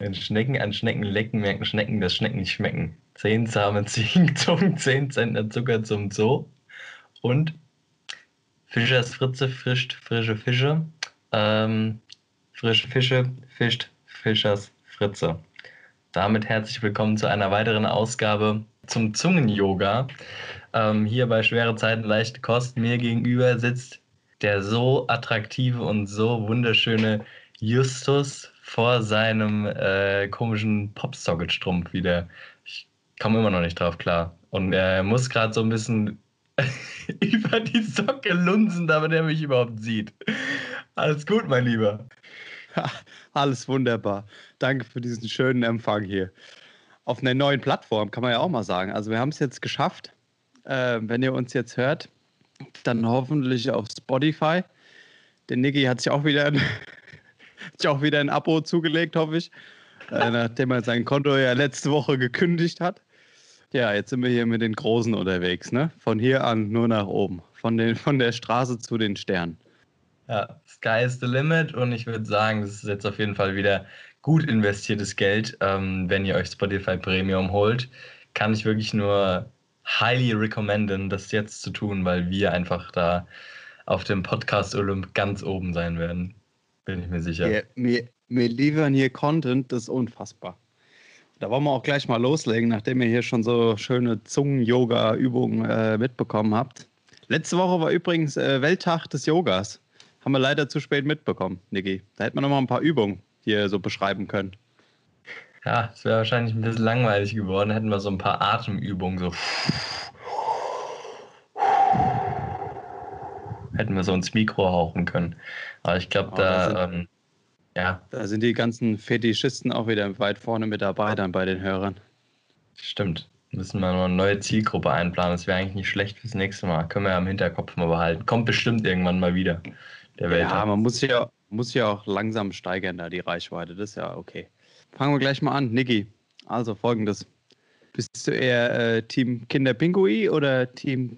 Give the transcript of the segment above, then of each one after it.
Wenn Schnecken an Schnecken lecken, merken Schnecken, dass Schnecken nicht schmecken. Zehn zahme Ziegenzungen, zehn Zentner Zucker zum Zoo. Und Fischers Fritze frischt frische Fische. Ähm, frische Fische fischt Fischers Fritze. Damit herzlich willkommen zu einer weiteren Ausgabe zum Zungen-Yoga. Ähm, hier bei Schwere Zeiten, leichte Kost. Mir gegenüber sitzt der so attraktive und so wunderschöne Justus vor seinem äh, komischen Popsocket-Strumpf wieder. Ich komme immer noch nicht drauf klar. Und er muss gerade so ein bisschen über die Socke lunzen, damit er mich überhaupt sieht. Alles gut, mein Lieber. alles wunderbar. Danke für diesen schönen Empfang hier. Auf einer neuen Plattform, kann man ja auch mal sagen. Also wir haben es jetzt geschafft. Äh, wenn ihr uns jetzt hört, dann hoffentlich auf Spotify. Der Niki hat sich auch wieder sich auch wieder ein Abo zugelegt, hoffe ich. Äh, nachdem er sein Konto ja letzte Woche gekündigt hat. Ja, jetzt sind wir hier mit den Großen unterwegs, ne? Von hier an nur nach oben. Von, den, von der Straße zu den Sternen. Ja, Sky is the limit und ich würde sagen, das ist jetzt auf jeden Fall wieder gut investiertes Geld, ähm, wenn ihr euch Spotify Premium holt. Kann ich wirklich nur highly recommenden, das jetzt zu tun, weil wir einfach da auf dem Podcast Olymp ganz oben sein werden. Bin ich mir sicher. Wir, wir, wir liefern hier Content, das ist unfassbar. Da wollen wir auch gleich mal loslegen, nachdem ihr hier schon so schöne Zungen-Yoga-Übungen äh, mitbekommen habt. Letzte Woche war übrigens äh, Welttag des Yogas. Haben wir leider zu spät mitbekommen, Niki. Da hätte man noch mal ein paar Übungen hier so beschreiben können. Ja, es wäre wahrscheinlich ein bisschen langweilig geworden, hätten wir so ein paar Atemübungen, so. Hätten wir so ins Mikro hauchen können. Aber ich glaube, da, ähm, ja. Da sind die ganzen Fetischisten auch wieder weit vorne mit dabei dann bei den Hörern. Stimmt. Müssen wir noch eine neue Zielgruppe einplanen. Das wäre eigentlich nicht schlecht fürs nächste Mal. Können wir ja im Hinterkopf mal behalten. Kommt bestimmt irgendwann mal wieder. Der Welt. Ja, man muss ja, muss ja auch langsam steigern, da die Reichweite. Das ist ja okay. Fangen wir gleich mal an. Niki, also folgendes. Bist du eher äh, Team Kinderpingui oder Team,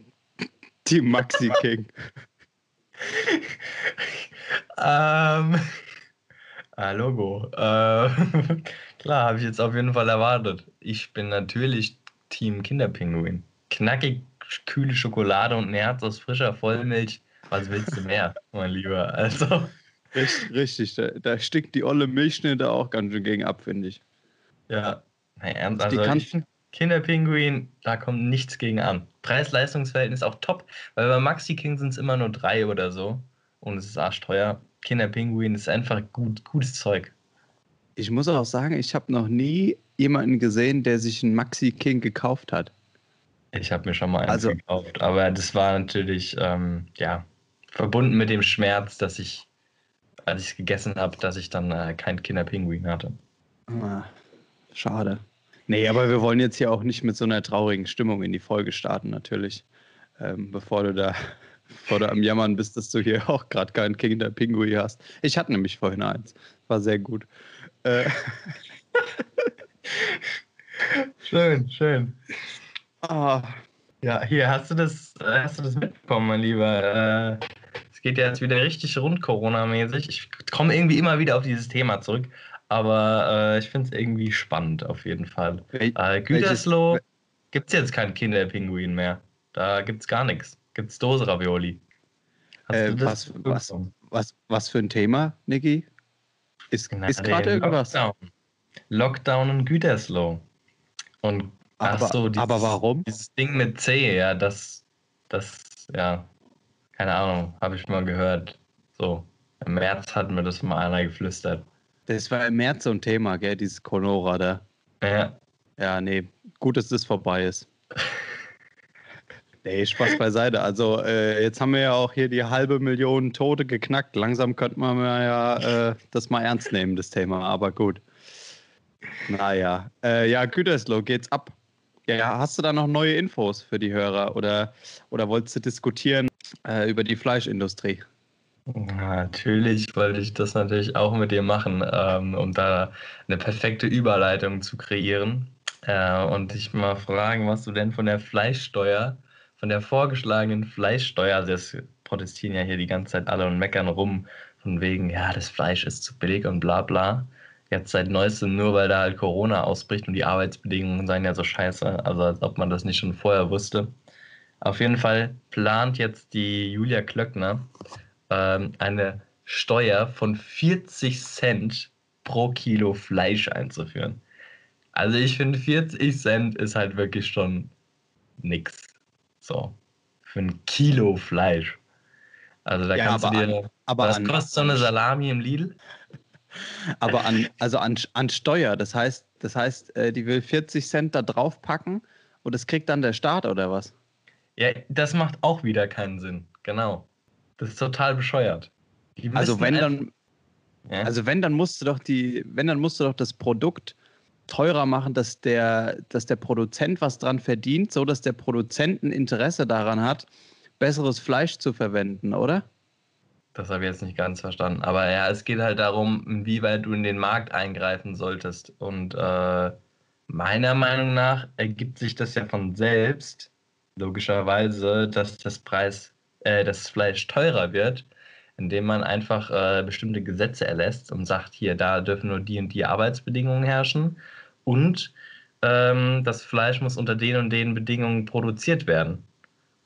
Team Maxi King? ähm. Ah, Logo. Äh, klar, habe ich jetzt auf jeden Fall erwartet. Ich bin natürlich Team Kinderpinguin. Knackig, kühle Schokolade und ein Herz aus frischer Vollmilch. Was willst du mehr, mein Lieber? Also. Richtig, richtig. Da, da stickt die olle Milchschnitte auch ganz schön gegen ab, finde ich. Ja, na ernst. Also ich, Kinderpinguin, da kommt nichts gegen an. Preis-Leistungs-Verhältnis auch top, weil bei Maxi King sind es immer nur drei oder so. Und es ist arschteuer. Kinderpinguin ist einfach gut, gutes Zeug. Ich muss auch sagen, ich habe noch nie jemanden gesehen, der sich einen Maxi King gekauft hat. Ich habe mir schon mal einen also, gekauft, aber das war natürlich, ähm, ja, verbunden mit dem Schmerz, dass ich, als ich es gegessen habe, dass ich dann äh, kein Kinderpinguin hatte. Ah, schade. Nee, aber wir wollen jetzt hier auch nicht mit so einer traurigen Stimmung in die Folge starten, natürlich. Ähm, bevor du da bevor du am Jammern bist, dass du hier auch gerade keinen Kinderpinguin hast. Ich hatte nämlich vorhin eins. War sehr gut. Äh. schön, schön. Ah. Ja, hier hast du das, hast du das mitbekommen, mein Lieber. Äh, es geht ja jetzt wieder richtig rund Corona-mäßig. Ich komme irgendwie immer wieder auf dieses Thema zurück, aber äh, ich finde es irgendwie spannend auf jeden Fall. Wel äh, Gütersloh gibt es jetzt keinen Kinderpinguin mehr. Da gibt es gar nichts. Gibt es Dose Ravioli. Äh, was, was, was, was für ein Thema, Niki? Ist, ist gerade irgendwas? Lockdown. Lockdown und Gütersloh. Und aber, so, dieses, aber warum? Dieses Ding mit C, ja, das, das, ja, keine Ahnung, habe ich mal gehört. So, im März hat mir das mal einer geflüstert. Das war im März so ein Thema, gell, dieses Conora da. Ja. Ja, nee, gut, dass das vorbei ist. nee, Spaß beiseite. Also, äh, jetzt haben wir ja auch hier die halbe Million Tote geknackt. Langsam könnte man ja äh, das mal ernst nehmen, das Thema, aber gut. Naja, äh, ja, Gütersloh, geht's ab. Ja, hast du da noch neue Infos für die Hörer oder, oder wolltest du diskutieren äh, über die Fleischindustrie? Natürlich wollte ich das natürlich auch mit dir machen, ähm, um da eine perfekte Überleitung zu kreieren äh, und dich mal fragen, was du denn von der Fleischsteuer, von der vorgeschlagenen Fleischsteuer, also das protestieren ja hier die ganze Zeit alle und meckern rum, von wegen, ja, das Fleisch ist zu billig und bla bla. jetzt seit neuestem nur, weil da halt Corona ausbricht und die Arbeitsbedingungen seien ja so scheiße, also als ob man das nicht schon vorher wusste. Auf jeden Fall plant jetzt die Julia Klöckner ähm, eine Steuer von 40 Cent pro Kilo Fleisch einzuführen. Also ich finde 40 Cent ist halt wirklich schon nix. So. Für ein Kilo Fleisch. Also da Ja, kannst du dir. an- aber was an- kostet so eine Salami im Lidl? Aber an, also an, an Steuer, das heißt, das heißt, äh, die will 40 Cent da draufpacken und das kriegt dann der Staat oder was? Ja, das macht auch wieder keinen Sinn. Genau. Das ist total bescheuert. Also wenn dann, Ja? also wenn dann musst du doch die, wenn dann musst du doch das Produkt teurer machen, dass der, dass der Produzent was dran verdient, so dass der Produzent ein Interesse daran hat, besseres Fleisch zu verwenden, oder? Das habe ich jetzt nicht ganz verstanden. Aber ja, es geht halt darum, inwieweit du in den Markt eingreifen solltest. Und äh, meiner Meinung nach ergibt sich das ja von selbst, logischerweise, dass das Preis, äh, das Fleisch teurer wird, indem man einfach äh, bestimmte Gesetze erlässt und sagt, hier, da dürfen nur die und die Arbeitsbedingungen herrschen. Und ähm, das Fleisch muss unter den und den Bedingungen produziert werden.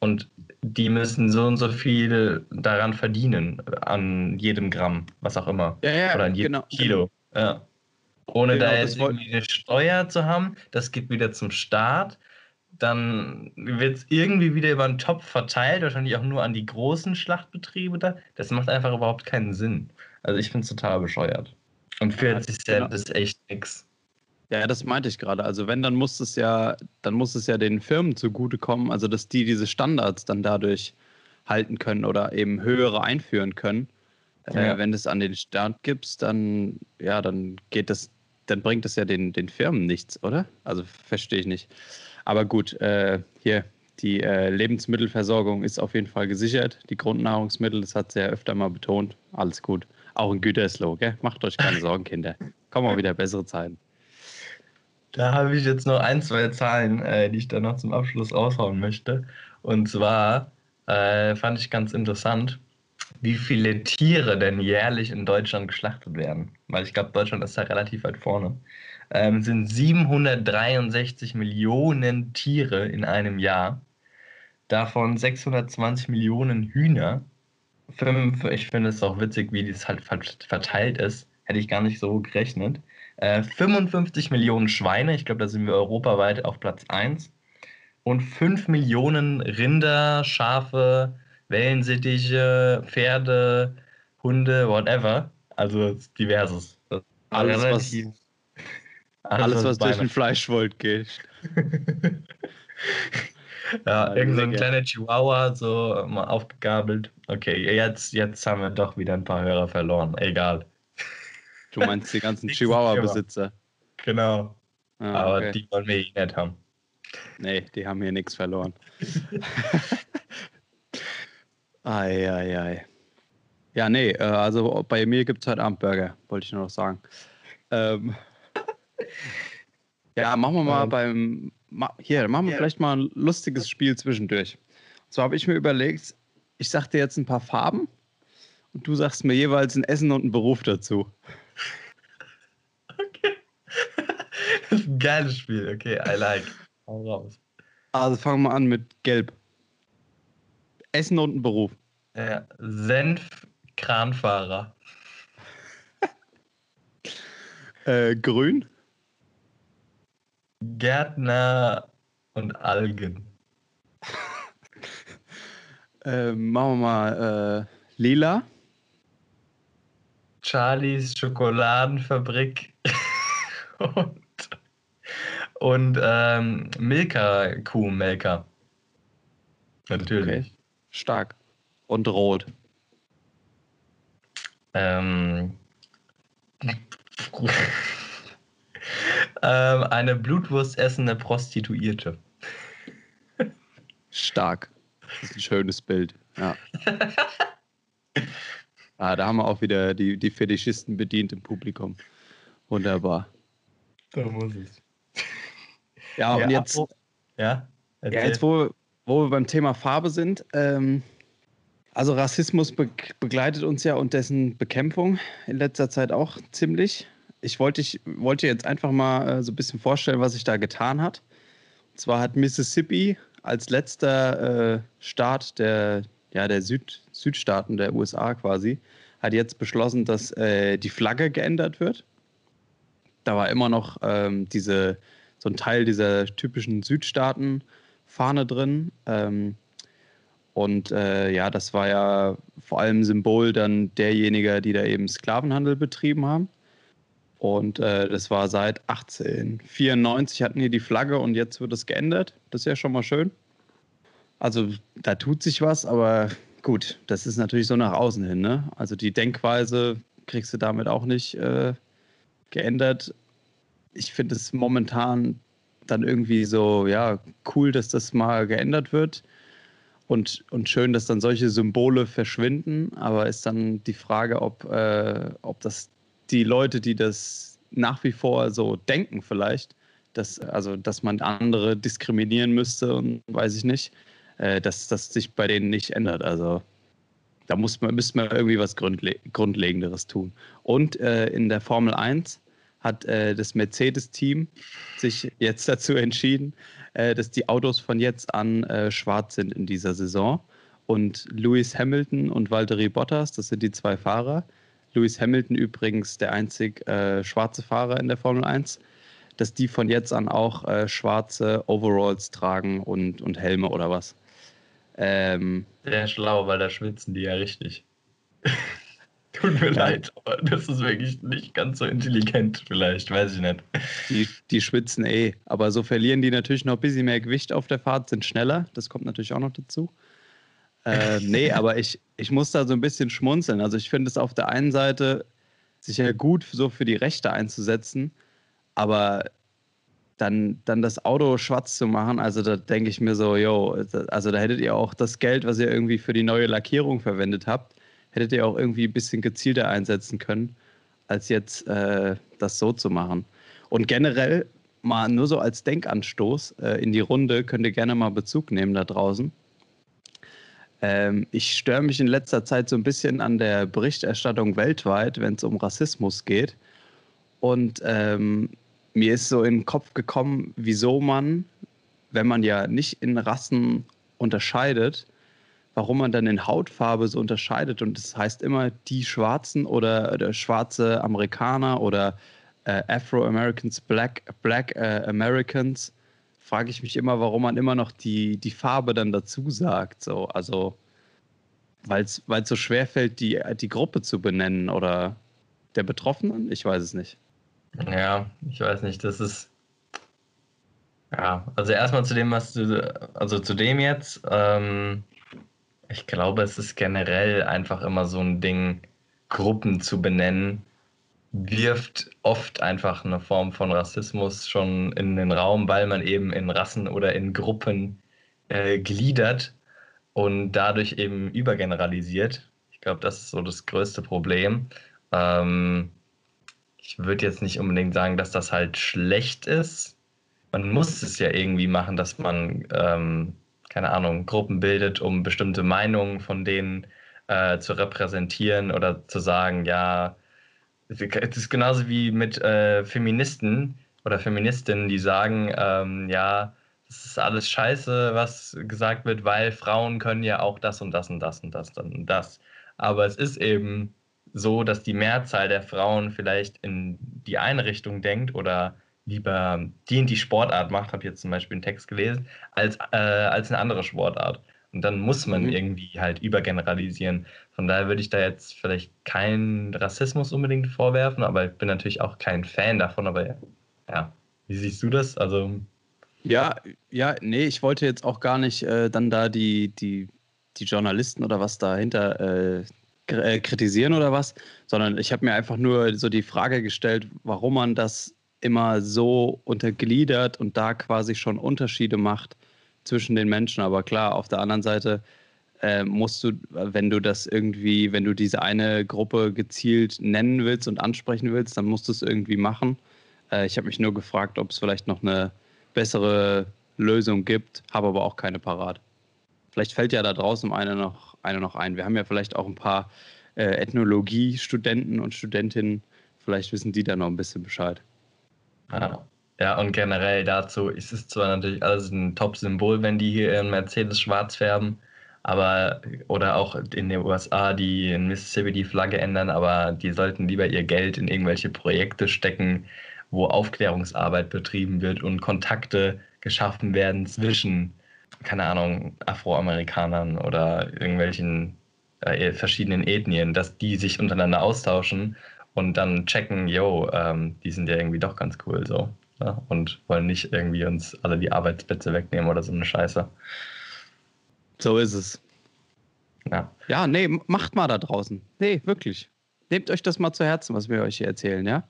Und die müssen so und so viel daran verdienen, an jedem Gramm, was auch immer. Ja, ja, Oder an jedem genau. Kilo. Ja. Ohne Genau, da jetzt irgendwie eine Steuer zu haben, das geht wieder zum Staat. Dann wird es irgendwie wieder über den Topf verteilt, wahrscheinlich auch nur an die großen Schlachtbetriebe da. Das macht einfach überhaupt keinen Sinn. Also ich finde es total bescheuert. Und 40 Cent genau. ist echt nix. Ja, das meinte ich gerade. Also wenn, dann muss es ja, dann muss es ja den Firmen zugutekommen, also dass die diese Standards dann dadurch halten können oder eben höhere einführen können. Äh, Ja. wenn du es an den Staat gibst, dann ja, dann geht das, dann bringt das ja den, den Firmen nichts, oder? Also verstehe ich nicht. Aber gut, äh, hier, die äh, Lebensmittelversorgung ist auf jeden Fall gesichert. Die Grundnahrungsmittel, das hat sie ja öfter mal betont. Alles gut. Auch in Gütersloh, gell? Macht euch keine Sorgen, Kinder. Kommen auch wieder bessere Zeiten. Da habe ich jetzt noch ein, zwei Zahlen, äh, die ich dann noch zum Abschluss raushauen möchte. Und zwar äh, fand ich ganz interessant, wie viele Tiere denn jährlich in Deutschland geschlachtet werden. Weil ich glaube, Deutschland ist da relativ weit vorne. Ähm, sind 763 Millionen Tiere in einem Jahr. Davon 620 Millionen Hühner. Fünf, ich finde es auch witzig, wie das halt vert- verteilt ist. Hätte ich gar nicht so gerechnet. Äh, 55 Millionen Schweine, ich glaube, da sind wir europaweit auf Platz 1. Und 5 Millionen Rinder, Schafe, Wellensittiche, Pferde, Hunde, whatever. Also diverses. Alles, was- Alles, was durch den Fleischwold geht. Ja, Ja, irgend so ein kleiner Chihuahua, so mal aufgegabelt. Okay, jetzt, jetzt haben wir doch wieder ein paar Hörer verloren. Egal. Du meinst die ganzen Chihuahua-Besitzer. Genau. Ah, Aber okay. die wollen wir eh nicht haben. Nee, die haben hier nichts verloren. ei, ei, ei. Ja, nee, äh, also bei mir gibt es heute Abend Burger, wollte ich nur noch sagen. Ähm, ja, machen wir mal Ähm. beim. Ma, hier, machen wir Ja. vielleicht mal ein lustiges Spiel zwischendurch. Zwar habe ich mir überlegt, ich sag dir jetzt ein paar Farben und du sagst mir jeweils ein Essen und einen Beruf dazu. Das ist ein geiles Spiel. Okay, I like. Hau raus. Also fangen wir an mit Gelb. Essen und ein Beruf. Ja, Senf-Kranfahrer. Äh, grün. Gärtner und Algen. Äh, machen wir mal äh, lila. Charlies Schokoladenfabrik und, und ähm, Milka Kuhmelker. Natürlich. Okay. Stark. Und rot. Ähm, ähm, eine Blutwurst essende Prostituierte. Stark. Das ist ein schönes Bild. Ja. ah, da haben wir auch wieder die, die Fetischisten bedient im Publikum. Wunderbar. Da muss es. Ja, und jetzt, apro- Ja, ja, jetzt wo, wo wir beim Thema Farbe sind, ähm, also Rassismus be begleitet uns ja und dessen Bekämpfung in letzter Zeit auch ziemlich. Ich wollte ich wollte jetzt einfach mal äh, so ein bisschen vorstellen, was sich da getan hat. Und zwar hat Mississippi als letzter äh, Staat der, ja, der Süd, Südstaaten der USA quasi, hat jetzt beschlossen, dass äh, die Flagge geändert wird. Da war immer noch ähm, diese, so ein Teil dieser typischen Südstaaten-Fahne drin. Ähm, und äh, ja, das war ja vor allem Symbol dann derjenigen, die da eben Sklavenhandel betrieben haben. Und äh, das war seit 1894 hatten die die Flagge und jetzt wird es geändert. Das ist ja schon mal schön. Also da tut sich was, aber gut, das ist natürlich so nach außen hin. Ne? Also die Denkweise kriegst du damit auch nicht äh, geändert. Ich finde es momentan dann irgendwie so, ja, cool, dass das mal geändert wird. Und, und schön, dass dann solche Symbole verschwinden. Aber ist dann die Frage, ob, äh, ob das die Leute, die das nach wie vor so denken, vielleicht, dass, also, dass man andere diskriminieren müsste und weiß ich nicht, äh, dass das sich bei denen nicht ändert. Also da muss man, müsste man irgendwie was Grundle Grundlegenderes tun. Und äh, in der Formel 1 hat äh, das Mercedes-Team sich jetzt dazu entschieden, äh, dass die Autos von jetzt an äh, schwarz sind in dieser Saison. Und Lewis Hamilton und Valtteri Bottas, das sind die zwei Fahrer. Lewis Hamilton übrigens der einzig äh, schwarze Fahrer in der Formel 1, dass die von jetzt an auch äh, schwarze Overalls tragen und, und Helme oder was. Ähm, Sehr schlau, weil da schwitzen die ja richtig. Tut mir leid, aber das ist wirklich nicht ganz so intelligent, vielleicht, weiß ich nicht. Die, die schwitzen eh, aber so verlieren die natürlich noch ein bisschen mehr Gewicht auf der Fahrt, sind schneller, das kommt natürlich auch noch dazu. Äh, nee, aber ich, ich muss da so ein bisschen schmunzeln. Also ich finde es auf der einen Seite sicher gut, so für die Rechte einzusetzen, aber dann, dann das Auto schwarz zu machen, also da denke ich mir so, yo, also da hättet ihr auch das Geld, was ihr irgendwie für die neue Lackierung verwendet habt, hättet ihr auch irgendwie ein bisschen gezielter einsetzen können, als jetzt äh, das so zu machen. Und generell mal nur so als Denkanstoß äh, in die Runde könnt ihr gerne mal Bezug nehmen da draußen. Ähm, ich störe mich in letzter Zeit so ein bisschen an der Berichterstattung weltweit, wenn es um Rassismus geht. Und ähm, mir ist so in den Kopf gekommen, wieso man, wenn man ja nicht in Rassen unterscheidet, warum man dann in Hautfarbe so unterscheidet. Und das heißt immer die Schwarzen oder, oder schwarze Amerikaner oder äh, Afro-Americans, Black, Black äh, Americans. Frage ich mich immer, warum man immer noch die, die Farbe dann dazu sagt. So. Also, weil es so schwer fällt, die, die Gruppe zu benennen oder der Betroffenen? Ich weiß es nicht. Ja, ich weiß nicht, das ist. Ja, also erstmal zu dem, was du, also zu dem jetzt, ähm, ich glaube, es ist generell einfach immer so ein Ding, Gruppen zu benennen, wirft oft einfach eine Form von Rassismus schon in den Raum, weil man eben in Rassen oder in Gruppen äh, gliedert und dadurch eben übergeneralisiert. Ich glaube, das ist so das größte Problem. Ähm, ich würde jetzt nicht unbedingt sagen, dass das halt schlecht ist. Man muss es ja irgendwie machen, dass man, ähm, keine Ahnung, Gruppen bildet, um bestimmte Meinungen von denen äh, zu repräsentieren oder zu sagen, ja, es ist genauso wie mit äh, Feministen oder Feministinnen, die sagen, ähm, ja, das ist alles scheiße, was gesagt wird, weil Frauen können ja auch das und das und das und das und das. Aber es ist eben so, dass die Mehrzahl der Frauen vielleicht in die eine Richtung denkt oder lieber die in die Sportart macht, habe ich jetzt zum Beispiel einen Text gelesen, als, äh, als eine andere Sportart. Und dann muss man mhm. irgendwie halt übergeneralisieren. Von daher würde ich da jetzt vielleicht keinen Rassismus unbedingt vorwerfen, aber ich bin natürlich auch kein Fan davon. Aber ja, wie siehst du das? Also. Ja, ja, nee, ich wollte jetzt auch gar nicht äh, dann da die, die, die Journalisten oder was dahinter äh, äh, kritisieren oder was, sondern ich habe mir einfach nur so die Frage gestellt, warum man das immer so untergliedert und da quasi schon Unterschiede macht zwischen den Menschen. Aber klar, auf der anderen Seite äh, musst du, wenn du das irgendwie, wenn du diese eine Gruppe gezielt nennen willst und ansprechen willst, dann musst du es irgendwie machen. Äh, ich habe mich nur gefragt, ob es vielleicht noch eine bessere Lösung gibt, habe aber auch keine parat. Vielleicht fällt ja da draußen eine noch, eine noch ein. Wir haben ja vielleicht auch ein paar äh, Ethnologie-Studenten und Studentinnen Vielleicht wissen die da noch ein bisschen Bescheid. Ja. Ja, und generell dazu ist es zwar natürlich alles ein Top-Symbol, wenn die hier ihren Mercedes schwarz färben, aber oder auch in den USA, die in Mississippi die Flagge ändern, aber die sollten lieber ihr Geld in irgendwelche Projekte stecken, wo Aufklärungsarbeit betrieben wird und Kontakte geschaffen werden zwischen, keine Ahnung, Afroamerikanern oder irgendwelchen äh, verschiedenen Ethnien, dass die sich untereinander austauschen und dann checken, yo, ähm, die sind ja irgendwie doch ganz cool so. Ne? und wollen nicht irgendwie uns alle die Arbeitsplätze wegnehmen oder so eine Scheiße. So ist es. Ja. Ja, nee, macht mal da draußen. Nee, wirklich. Nehmt euch das mal zu Herzen, was wir euch hier erzählen, ja?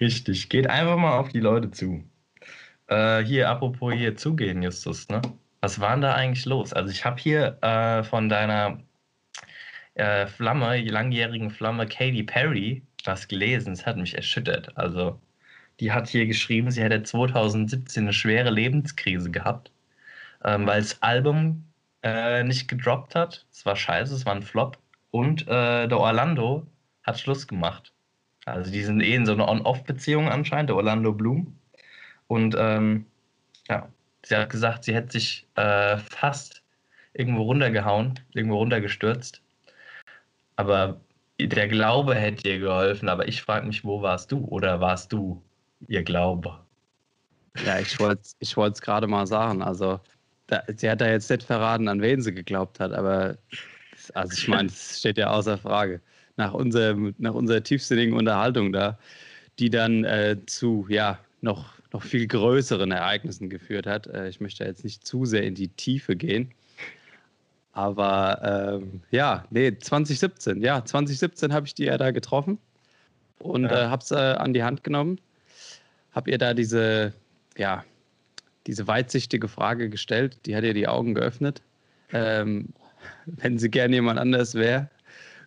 Richtig. Geht einfach mal auf die Leute zu. Äh, hier, apropos hier zugehen, Justus, ne? Was war denn da eigentlich los? Also ich habe hier äh, von deiner äh, Flamme, langjährigen Flamme Katy Perry was gelesen. Es hat mich erschüttert. Also die hat hier geschrieben, sie hätte 2017 eine schwere Lebenskrise gehabt, ähm, weil das Album äh, nicht gedroppt hat. Es war scheiße, es war ein Flop. Und äh, der Orlando hat Schluss gemacht. Also die sind eh in so einer On-Off-Beziehung anscheinend, der Orlando Bloom. Und ähm, ja, sie hat gesagt, sie hätte sich äh, fast irgendwo runtergehauen, irgendwo runtergestürzt. Aber der Glaube hätte ihr geholfen. Aber ich frage mich, wo warst du? Oder warst du ihr Glaube? Ja, ich wollte es ich gerade mal sagen. Also da, sie hat da jetzt nicht verraten, an wen sie geglaubt hat, aber also ich meine, das steht ja außer Frage. Nach, unserem, nach unserer tiefsinnigen Unterhaltung da, die dann äh, zu ja, noch, noch viel größeren Ereignissen geführt hat. Äh, ich möchte jetzt nicht zu sehr in die Tiefe gehen. Aber ähm, ja, nee, 2017, ja, 2017 habe ich die ja da getroffen und ja. äh, habe es äh, an die Hand genommen. Habe ihr da diese, ja, diese weitsichtige Frage gestellt, die hat ihr die Augen geöffnet. Ähm, wenn sie gerne jemand anders wäre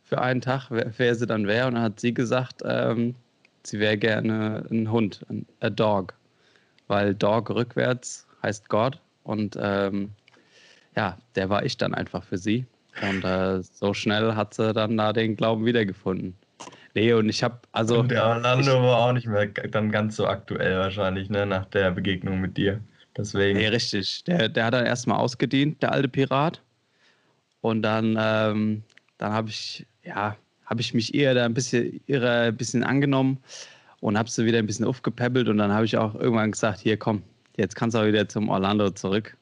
für einen Tag, wer, wer sie dann wäre. Und dann hat sie gesagt, ähm, sie wäre gerne ein Hund, ein a Dog. Weil Dog rückwärts heißt Gott. Und ähm, ja, der war ich dann einfach für sie. Und äh, so schnell hat sie dann da den Glauben wiedergefunden. Nee, und ich habe also. Und der Orlando war auch nicht mehr dann ganz so aktuell wahrscheinlich, ne, nach der Begegnung mit dir. Deswegen. Nee, richtig. Der, der hat dann erstmal ausgedient, der alte Pirat. Und dann, ähm, dann habe ich, ja, habe ich mich eher da ein bisschen, ihrer ein bisschen angenommen und habe sie wieder ein bisschen aufgepäppelt. Und dann habe ich auch irgendwann gesagt: Hier, komm, jetzt kannst du auch wieder zum Orlando zurück.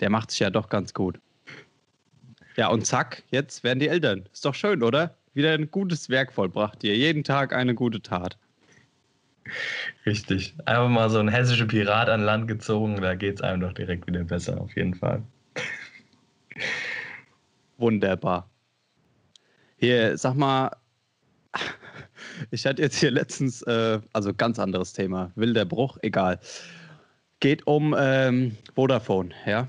Der macht sich ja doch ganz gut. Ja, und zack, jetzt werden die Eltern. Ist doch schön, oder? Wieder ein gutes Werk vollbracht hier. Jeden Tag eine gute Tat. Richtig. Einfach mal so ein hessischer Pirat an Land gezogen, da geht es einem doch direkt wieder besser, auf jeden Fall. Wunderbar. Hier, sag mal, ich hatte jetzt hier letztens, äh, also ganz anderes Thema, wilder Bruch, egal. Geht um ähm, Vodafone, ja.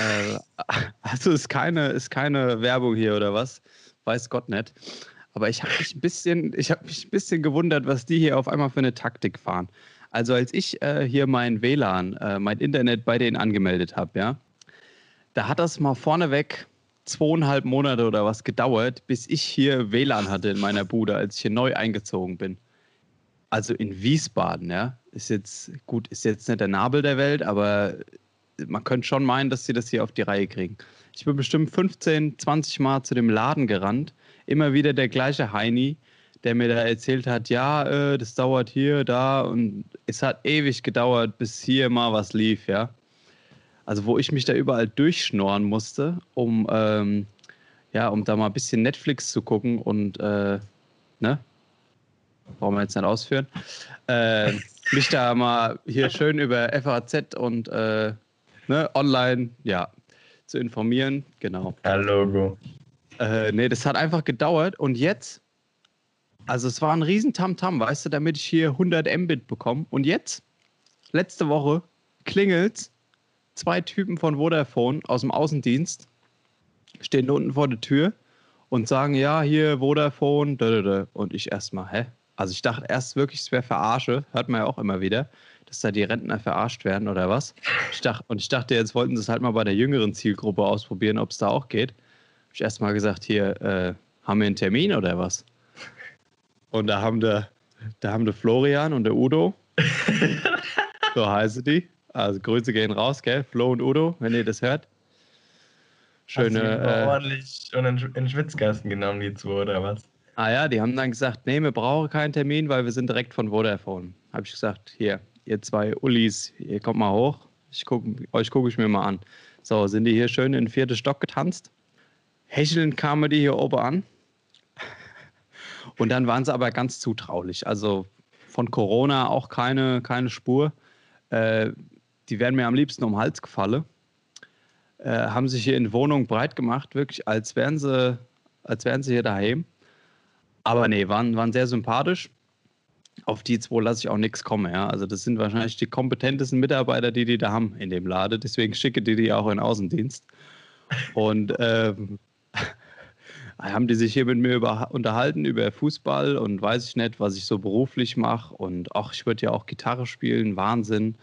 Äh, also ist keine, ist keine Werbung hier oder was? Weiß Gott nicht. Aber ich habe mich ein bisschen, mich ein bisschen gewundert, was die hier auf einmal für eine Taktik fahren. Also als ich äh, hier mein WLAN, äh, mein Internet bei denen angemeldet habe, ja, da hat das mal vorneweg zweieinhalb Monate oder was gedauert, bis ich hier WLAN hatte in meiner Bude, als ich hier neu eingezogen bin. Also in Wiesbaden, ja, ist jetzt gut, ist jetzt nicht der Nabel der Welt, aber man könnte schon meinen, dass sie das hier auf die Reihe kriegen. Ich bin bestimmt 15, 20 Mal zu dem Laden gerannt immer wieder der gleiche Heini, der mir da erzählt hat, ja, äh, das dauert hier, da und es hat ewig gedauert, bis hier mal was lief, ja. Also wo ich mich da überall durchschnorren musste, um ähm, ja, um da mal ein bisschen Netflix zu gucken und äh, ne, brauchen wir jetzt nicht ausführen, äh, mich da mal hier schön über FAZ und äh, ne, online, ja, zu informieren, genau. Ja, Logo. Äh, nee, das hat einfach gedauert und jetzt, also es war ein riesen Tamtam, weißt du, damit ich hier 100 Mbit bekomme. Und jetzt, letzte Woche, klingelt zwei Typen von Vodafone aus dem Außendienst, stehen unten vor der Tür und sagen, ja, hier Vodafone, da, da, da. und ich erstmal, hä? Also ich dachte erst wirklich, es wäre Verarsche, hört man ja auch immer wieder, dass da die Rentner verarscht werden oder was. Ich dachte, und ich dachte, jetzt wollten sie es halt mal bei der jüngeren Zielgruppe ausprobieren, ob es da auch geht ich erstmal gesagt, hier, äh, haben wir einen Termin oder was? Und da haben der, da haben der Florian und der Udo, so heißen die. Also Grüße gehen raus, gell? Flo und Udo, wenn ihr das hört. Schöne. Hast du äh, ordentlich und in den Schwitzkasten genommen, die zwei, oder was? Ah ja, die haben dann gesagt, nee, wir brauchen keinen Termin, weil wir sind direkt von Vodafone. Habe ich gesagt, hier, ihr zwei Ullis, ihr kommt mal hoch. Ich guck, euch gucke ich mir mal an. So, sind die hier schön in den vierten Stock getanzt. Hechelnd kamen die hier oben an. Und dann waren sie aber ganz zutraulich. Also von Corona auch keine, keine Spur. Äh, die wären mir am liebsten um den Hals gefallen. Äh, haben sich hier in Wohnung breit gemacht, wirklich, als wären sie, als wären sie hier daheim. Aber nee, waren, waren sehr sympathisch. Auf die zwei lasse ich auch nichts kommen. Ja. Also das sind wahrscheinlich die kompetentesten Mitarbeiter, die die da haben in dem Laden. Deswegen schicke die die auch in Außendienst. Und ähm, haben die sich hier mit mir über, unterhalten über Fußball und weiß ich nicht, was ich so beruflich mache. Und ach, ich würde ja auch Gitarre spielen, Wahnsinn.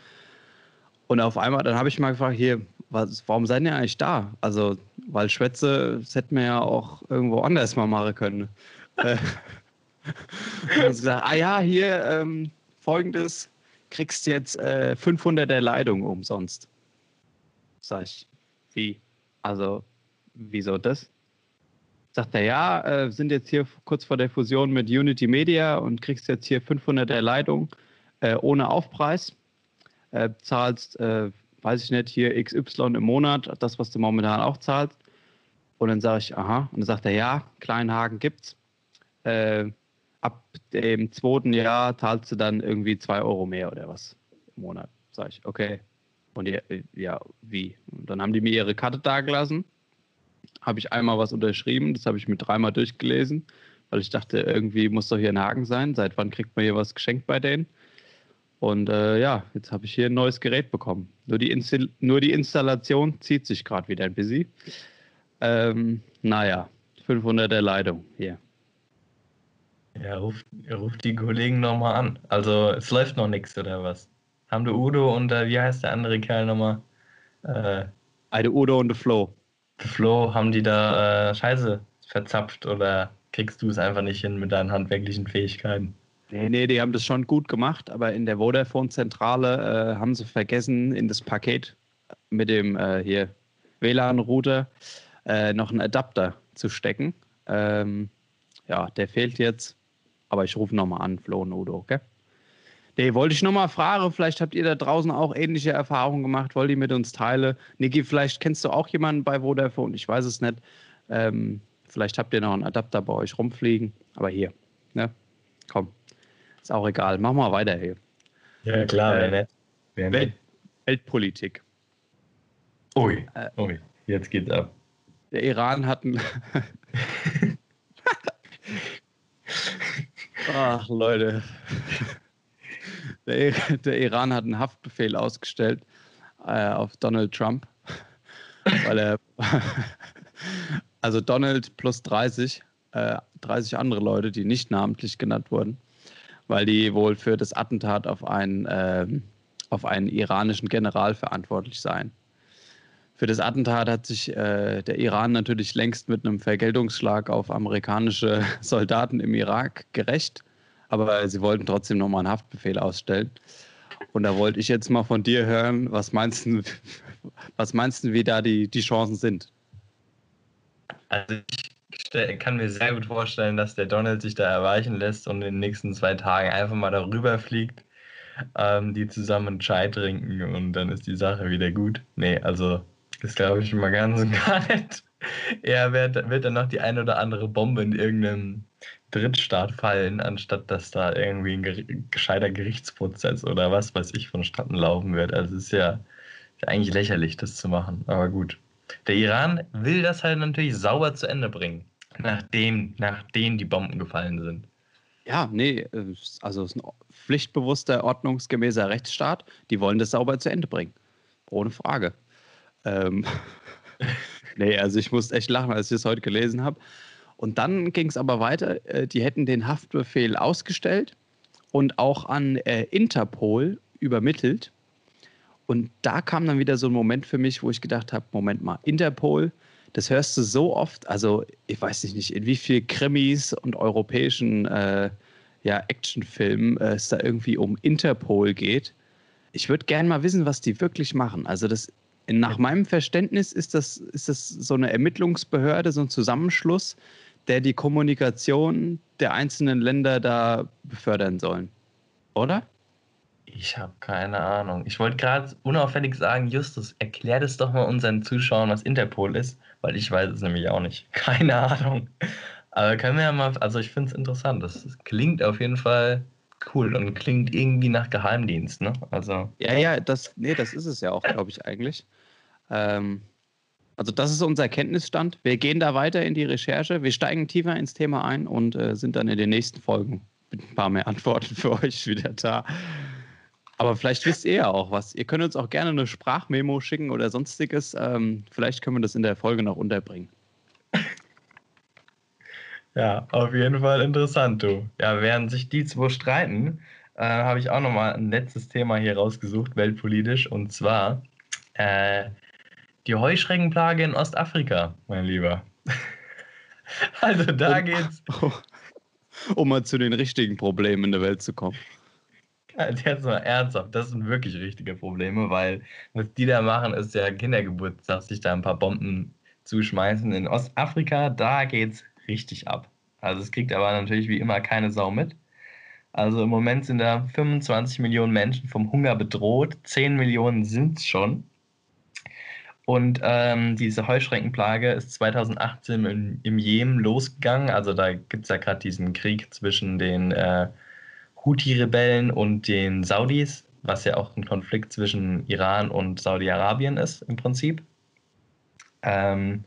Und auf einmal, dann habe ich mal gefragt, hier, was, warum seid ihr eigentlich da? Also, weil Schwätze, das hätten wir ja auch irgendwo anders mal machen können. und gesagt, ah ja, hier, ähm, folgendes, kriegst jetzt äh, 500 der Leitung umsonst. Sag ich, wie? Also, wieso das? Sagt er, ja, äh, sind jetzt hier kurz vor der Fusion mit Unity Media und kriegst jetzt hier 500 der Leitung äh, ohne Aufpreis. Äh, zahlst, äh, weiß ich nicht, hier XY im Monat, das, was du momentan auch zahlst. Und dann sage ich, aha. Und dann sagt er, ja, Kleinhagen gibt's. Äh, ab dem zweiten Jahr zahlst du dann irgendwie zwei Euro mehr oder was im Monat. Sag ich, okay. Und die, ja, wie? Und dann haben die mir ihre Karte dagelassen. Habe ich einmal was unterschrieben, das habe ich mir dreimal durchgelesen, weil ich dachte, irgendwie muss doch hier ein Haken sein. Seit wann kriegt man hier was geschenkt bei denen? Und äh, ja, jetzt habe ich hier ein neues Gerät bekommen. Nur die, Insta nur die Installation zieht sich gerade wieder ein bisschen. Ähm, naja, 500er Leitung hier. Ja, ruft, ruft die Kollegen nochmal an. Also es läuft noch nichts oder was? Haben der Udo und äh, wie heißt der andere Kerl nochmal? Äh, Eine Udo und der Flo. Der Flo, haben die da äh, Scheiße verzapft oder kriegst du es einfach nicht hin mit deinen handwerklichen Fähigkeiten? Nee, nee, die haben das schon gut gemacht, aber in der Vodafone-Zentrale äh, haben sie vergessen, in das Paket mit dem äh, hier WLAN-Router äh, noch einen Adapter zu stecken. Ähm, ja, der fehlt jetzt, aber ich rufe nochmal an, Flo und Udo, okay? Nee, wollte ich nochmal fragen, vielleicht habt ihr da draußen auch ähnliche Erfahrungen gemacht, wollt ihr mit uns teilen? Niki, vielleicht kennst du auch jemanden bei Vodafone, ich weiß es nicht. Ähm, vielleicht habt ihr noch einen Adapter bei euch rumfliegen, aber hier, ne? Komm, ist auch egal. Machen wir weiter hier. Ja, klar, äh, wer Wer Welt, Weltpolitik. Ui, äh, ui, jetzt geht's ab. Der Iran hat ein. Ach, Leute. Der, der, Iran hat einen Haftbefehl ausgestellt äh, auf Donald Trump, weil er. also Donald plus 30, äh, 30 andere Leute, die nicht namentlich genannt wurden, weil die wohl für das Attentat auf einen, äh, auf einen iranischen General verantwortlich seien. Für das Attentat hat sich äh, der Iran natürlich längst mit einem Vergeltungsschlag auf amerikanische Soldaten im Irak gerecht, aber sie wollten trotzdem nochmal einen Haftbefehl ausstellen. Und da wollte ich jetzt mal von dir hören, was meinst du, was meinst du wie da die, die Chancen sind? Also ich kann mir sehr gut vorstellen, dass der Donald sich da erweichen lässt und in den nächsten zwei Tagen einfach mal darüber fliegt, ähm, die zusammen einen Chai trinken und dann ist die Sache wieder gut. Nee, also das glaube ich mal ganz und gar nicht. Eher wird, wird dann noch die ein oder andere Bombe in irgendeinem Drittstaat fallen, anstatt dass da irgendwie ein gescheiter Gerichtsprozess oder was weiß ich vonstatten laufen wird. Also es ist ja eigentlich lächerlich, das zu machen. Aber gut. Der Iran will das halt natürlich sauber zu Ende bringen, nachdem, nachdem die Bomben gefallen sind. Ja, nee, also es ist ein pflichtbewusster, ordnungsgemäßer Rechtsstaat. Die wollen das sauber zu Ende bringen. Ohne Frage. Ähm, nee, also ich musste echt lachen, als ich das heute gelesen habe. Und dann ging es aber weiter. Äh, die hätten den Haftbefehl ausgestellt und auch an äh, Interpol übermittelt. Und da kam dann wieder so ein Moment für mich, wo ich gedacht habe, Moment mal, Interpol, das hörst du so oft, also ich weiß nicht, in wie viel Krimis und europäischen äh, ja, Actionfilm äh, es da irgendwie um Interpol geht. Ich würde gerne mal wissen, was die wirklich machen. Also das, nach meinem Verständnis ist das, ist das so eine Ermittlungsbehörde, so ein Zusammenschluss, der die Kommunikation der einzelnen Länder da befördern sollen. Oder? Ich habe keine Ahnung. Ich wollte gerade unauffällig sagen, Justus, erklär das doch mal unseren Zuschauern, was Interpol ist, weil ich weiß es nämlich auch nicht. Keine Ahnung. Aber können wir ja mal, also ich finde es interessant. Das klingt auf jeden Fall cool und klingt irgendwie nach Geheimdienst, ne? Also. Ja, ja, das, nee, das ist es ja auch, glaube ich, eigentlich. Ähm, also das ist unser Kenntnisstand. Wir gehen da weiter in die Recherche, wir steigen tiefer ins Thema ein und äh, sind dann in den nächsten Folgen mit ein paar mehr Antworten für euch wieder da. Aber vielleicht wisst ihr ja auch was. Ihr könnt uns auch gerne eine Sprachmemo schicken oder sonstiges. Ähm, vielleicht können wir das in der Folge noch unterbringen. Ja, auf jeden Fall interessant, du. Ja, während sich die zwei streiten, äh, habe ich auch nochmal ein letztes Thema hier rausgesucht, weltpolitisch, und zwar äh, die Heuschreckenplage in Ostafrika, mein Lieber. also da um, geht's. Um mal zu den richtigen Problemen in der Welt zu kommen. Jetzt mal ernsthaft, das sind wirklich richtige Probleme, weil was die da machen, ist ja Kindergeburtstag, sich da ein paar Bomben zuschmeißen. In Ostafrika, da geht's richtig ab. Also es kriegt aber natürlich wie immer keine Sau mit. Also im Moment sind da 25 Millionen Menschen vom Hunger bedroht, 10 Millionen sind es schon. Und ähm, diese Heuschreckenplage ist 2018 im, im Jemen losgegangen. Also da gibt es ja gerade diesen Krieg zwischen den äh, Houthi-Rebellen und den Saudis, was ja auch ein Konflikt zwischen Iran und Saudi-Arabien ist im Prinzip. Ähm,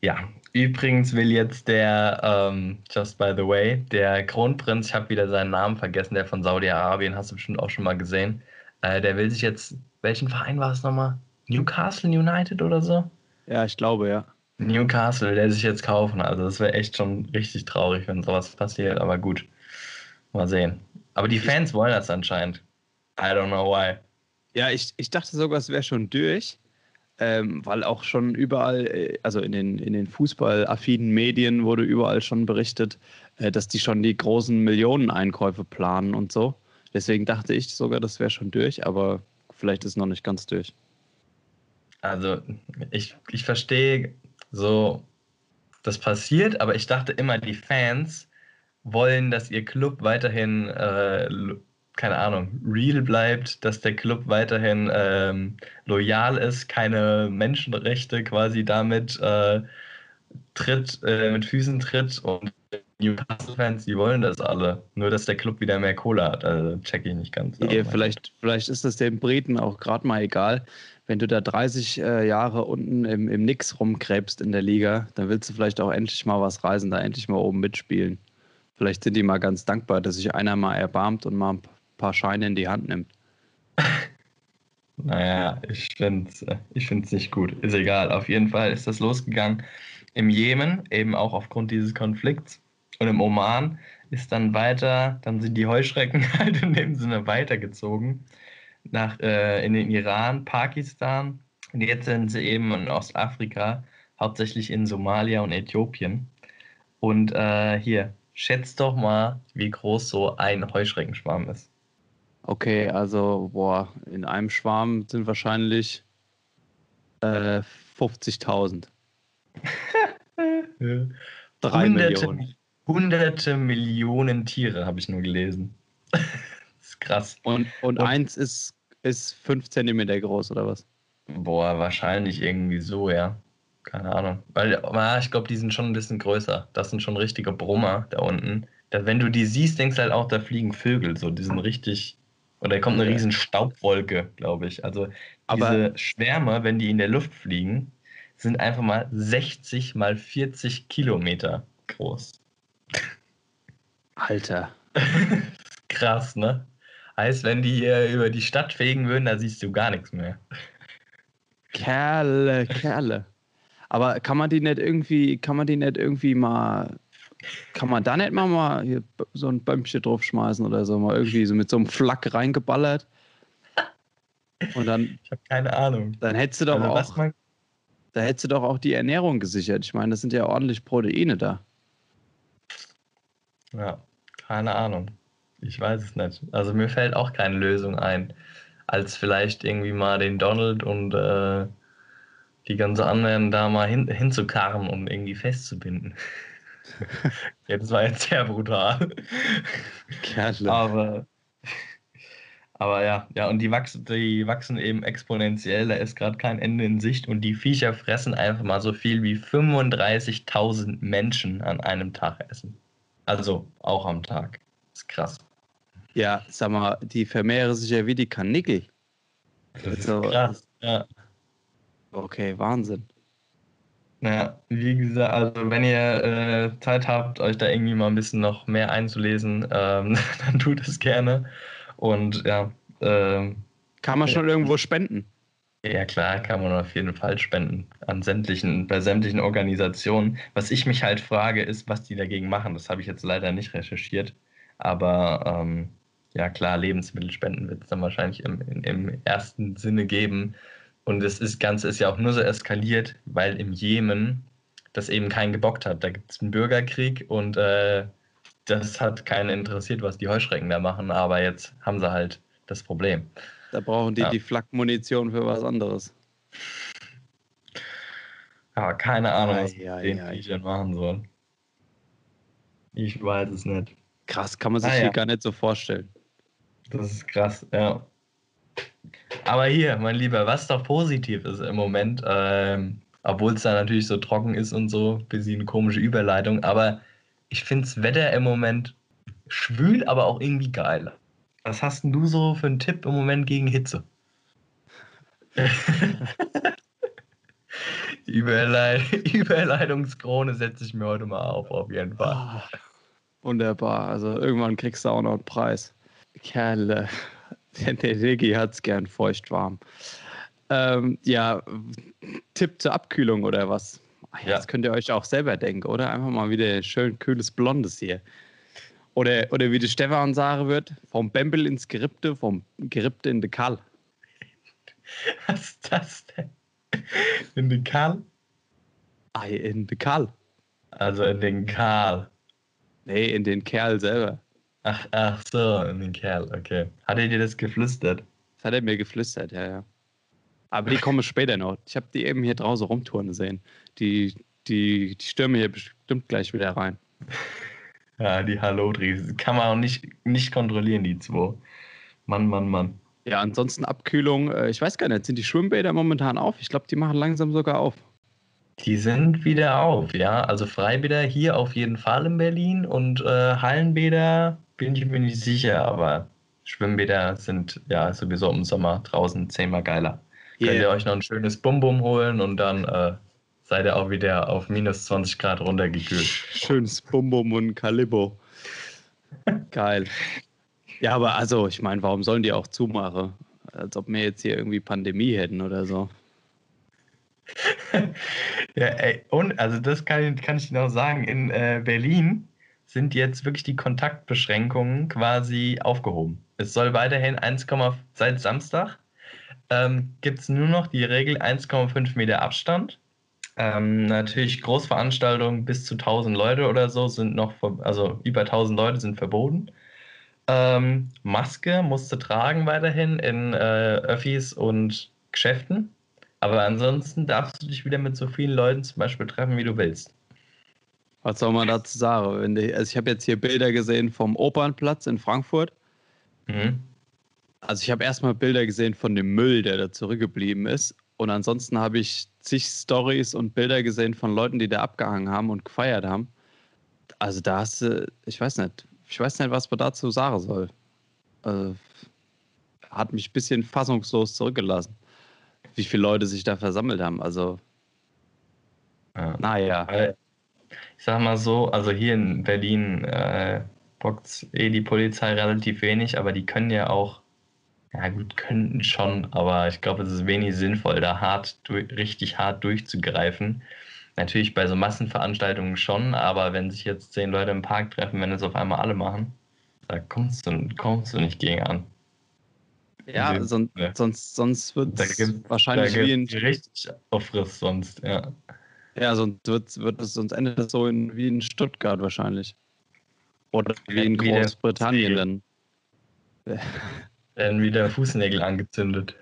ja, übrigens will jetzt der, ähm, just by the way, der Kronprinz, ich habe wieder seinen Namen vergessen, der von Saudi-Arabien, hast du bestimmt auch schon mal gesehen, äh, der will sich jetzt, welchen Verein war es nochmal? Newcastle United oder so? Ja, ich glaube, ja. Newcastle, der sich jetzt kaufen. Also das wäre echt schon richtig traurig, wenn sowas passiert, aber gut. Mal sehen. Aber die Fans wollen das anscheinend. I don't know why. Ja, ich, ich dachte sogar, es wäre schon durch ähm, weil auch schon überall, äh, also in den, in den fußballaffinen Medien wurde überall schon berichtet, äh, dass die schon die großen Millioneneinkäufe planen und so. Deswegen dachte ich sogar, das wäre schon durch, aber vielleicht ist es noch nicht ganz durch. Also ich, ich verstehe so, das passiert, aber ich dachte immer, die Fans wollen, dass ihr Club weiterhin äh, keine Ahnung, real bleibt, dass der Club weiterhin ähm, loyal ist, keine Menschenrechte quasi damit äh, tritt, äh, mit Füßen tritt und Newcastle-Fans, die wollen das alle. Nur, dass der Club wieder mehr Kohle hat. Also check ich nicht ganz. Nee, vielleicht, vielleicht ist das den Briten auch gerade mal egal. Wenn du da 30 äh, Jahre unten im, im Nix rumkrebst in der Liga, dann willst du vielleicht auch endlich mal was reisen, da endlich mal oben mitspielen. Vielleicht sind die mal ganz dankbar, dass sich einer mal erbarmt und mal ein paar Scheine in die Hand nimmt. Naja, ich finde es ich find's nicht gut. Ist egal. Auf jeden Fall ist das losgegangen im Jemen, eben auch aufgrund dieses Konflikts. Und im Oman ist dann weiter, dann sind die Heuschrecken halt in dem Sinne weitergezogen nach, äh, in den Iran, Pakistan. Und jetzt sind sie eben in Ostafrika, hauptsächlich in Somalia und Äthiopien. Und äh, hier, schätzt doch mal, wie groß so ein Heuschreckenschwarm ist. Okay, also, boah, in einem Schwarm sind wahrscheinlich äh, 50.000. Drei hunderte, Millionen. Hunderte Millionen Tiere habe ich nur gelesen. das ist krass. Und, und, und eins ist, ist fünf Zentimeter groß, oder was? Boah, wahrscheinlich irgendwie so, ja. Keine Ahnung. Weil, ich glaube, die sind schon ein bisschen größer. Das sind schon richtige Brummer da unten. Da, wenn du die siehst, denkst du halt auch, da fliegen Vögel. So, die sind richtig oder kommt eine riesen Staubwolke, glaube ich. Also diese Aber Schwärme, wenn die in der Luft fliegen, sind einfach mal 60 mal 40 Kilometer groß. Alter. Krass, ne? Heißt, wenn die hier über die Stadt fegen würden, da siehst du gar nichts mehr. Kerle, Kerle. Aber kann man die nicht irgendwie, kann man die nicht irgendwie mal kann man da nicht mal, mal hier so ein Bömmchen draufschmeißen oder so, mal irgendwie so mit so einem Flak reingeballert? Und dann. Ich habe keine Ahnung. Dann hättest du doch also, auch. Da hättest du doch auch die Ernährung gesichert. Ich meine, das sind ja ordentlich Proteine da. Ja, Keine Ahnung. Ich weiß es nicht. Also mir fällt auch keine Lösung ein, als vielleicht irgendwie mal den Donald und äh, die ganze anderen da mal hin, hinzukarren und irgendwie festzubinden. ja, das war jetzt sehr brutal. Kerle. Aber, aber ja, ja, und die wachsen, die wachsen eben exponentiell, da ist gerade kein Ende in Sicht und die Viecher fressen einfach mal so viel wie 35.000 Menschen an einem Tag essen. Also auch am Tag. Das ist krass. Ja, sag mal, die vermehren sich ja wie die Kanickel. Das ist also, krass, ja. Okay, Wahnsinn. Ja, wie gesagt, also wenn ihr äh, Zeit habt, euch da irgendwie mal ein bisschen noch mehr einzulesen, ähm, dann tut es gerne. Und ja. Ähm, kann man schon irgendwo spenden? Ja, klar, kann man auf jeden Fall spenden. An sämtlichen, bei sämtlichen Organisationen. Was ich mich halt frage, ist, was die dagegen machen. Das habe ich jetzt leider nicht recherchiert. Aber ähm, ja, klar, Lebensmittelspenden wird es dann wahrscheinlich im, im ersten Sinne geben. Und das ist, Ganze ist ja auch nur so eskaliert, weil im Jemen das eben keinen gebockt hat. Da gibt es einen Bürgerkrieg und äh, das hat keinen interessiert, was die Heuschrecken da machen, aber jetzt haben sie halt das Problem. Da brauchen die ja. die Flakmunition für was anderes. Ja, keine Ahnung, was ja, den ja, Viechern machen sollen. Ich weiß es nicht. Krass, kann man sich ah, hier gar nicht so vorstellen. Das ist krass, ja. Aber hier, mein Lieber, was doch positiv ist im Moment, ähm, obwohl es da natürlich so trocken ist und so, bisschen eine komische Überleitung, aber ich finde das Wetter im Moment schwül, aber auch irgendwie geil. Was hast denn du so für einen Tipp im Moment gegen Hitze? Überleit Überleitungskrone setze ich mir heute mal auf, auf jeden Fall. Oh, wunderbar. Also irgendwann kriegst du auch noch einen Preis. Kerle. Der hat es gern feucht-warm. Ähm, ja, Tipp zur Abkühlung oder was? Ach, ja. Das könnt ihr euch auch selber denken, oder? Einfach mal wieder schön kühles Blondes hier. Oder, oder wie der Stefan sagen wird, vom Bembel ins Gerippte, vom Gerippte in de Kall. Was ist das denn? In de Kall? Ah, in de Kall. Also in den Karl. Nee, in den Kerl selber. Ach, ach so, in den Kerl, okay. Hat er dir das geflüstert? Das hat er mir geflüstert, ja, ja. Aber die kommen später noch. Ich habe die eben hier draußen rumtouren sehen. Die, die, die stürmen hier bestimmt gleich wieder rein. Ja, die Hallodris. Kann man auch nicht, nicht kontrollieren, die zwei. Mann, Mann, Mann. Ja, ansonsten Abkühlung. Äh, ich weiß gar nicht, sind die Schwimmbäder momentan auf? Ich glaube, die machen langsam sogar auf. Die sind wieder auf, ja. Also Freibäder hier auf jeden Fall in Berlin und äh, Hallenbäder bin ich mir nicht sicher, aber Schwimmbäder sind ja sowieso im Sommer draußen zehnmal geiler. Yeah. Könnt ihr euch noch ein schönes Bum-Bum holen und dann äh, seid ihr auch wieder auf minus 20 Grad runtergekühlt. Schönes Bum-Bum und Kalibo. Geil. Ja, aber also, ich meine, warum sollen die auch zumachen? Als ob wir jetzt hier irgendwie Pandemie hätten oder so. ja, ey, und also das kann, kann ich noch sagen, in äh, Berlin sind jetzt wirklich die Kontaktbeschränkungen quasi aufgehoben. Es soll weiterhin 1, seit Samstag ähm, gibt es nur noch die Regel 1,5 Meter Abstand. Ähm, natürlich Großveranstaltungen bis zu 1000 Leute oder so sind noch, also über 1000 Leute sind verboten. Ähm, Maske musst du tragen weiterhin in äh, Öffis und Geschäften. Aber ansonsten darfst du dich wieder mit so vielen Leuten zum Beispiel treffen, wie du willst. Was soll man dazu sagen? Die, also ich habe jetzt hier Bilder gesehen vom Opernplatz in Frankfurt. Mhm. Also ich habe erstmal Bilder gesehen von dem Müll, der da zurückgeblieben ist. Und ansonsten habe ich zig Stories und Bilder gesehen von Leuten, die da abgehangen haben und gefeiert haben. Also da hast du, ich weiß nicht, ich weiß nicht, was man dazu sagen soll. Also, hat mich ein bisschen fassungslos zurückgelassen, wie viele Leute sich da versammelt haben. Also, ja. naja sag mal so, also hier in Berlin äh, bockt eh die Polizei relativ wenig, aber die können ja auch, ja gut, könnten schon, aber ich glaube, es ist wenig sinnvoll, da hart, richtig hart durchzugreifen. Natürlich bei so Massenveranstaltungen schon, aber wenn sich jetzt zehn Leute im Park treffen, wenn es auf einmal alle machen, da kommst du, kommst du nicht gegen an. Ja, sonst, sonst, sonst wird es wahrscheinlich wie ein. Richtig auffrisst sonst, ja. Ja, sonst, wird, wird es, sonst endet es so in, wie in Stuttgart wahrscheinlich. Oder wie in Großbritannien dann. Werden wieder Fußnägel angezündet.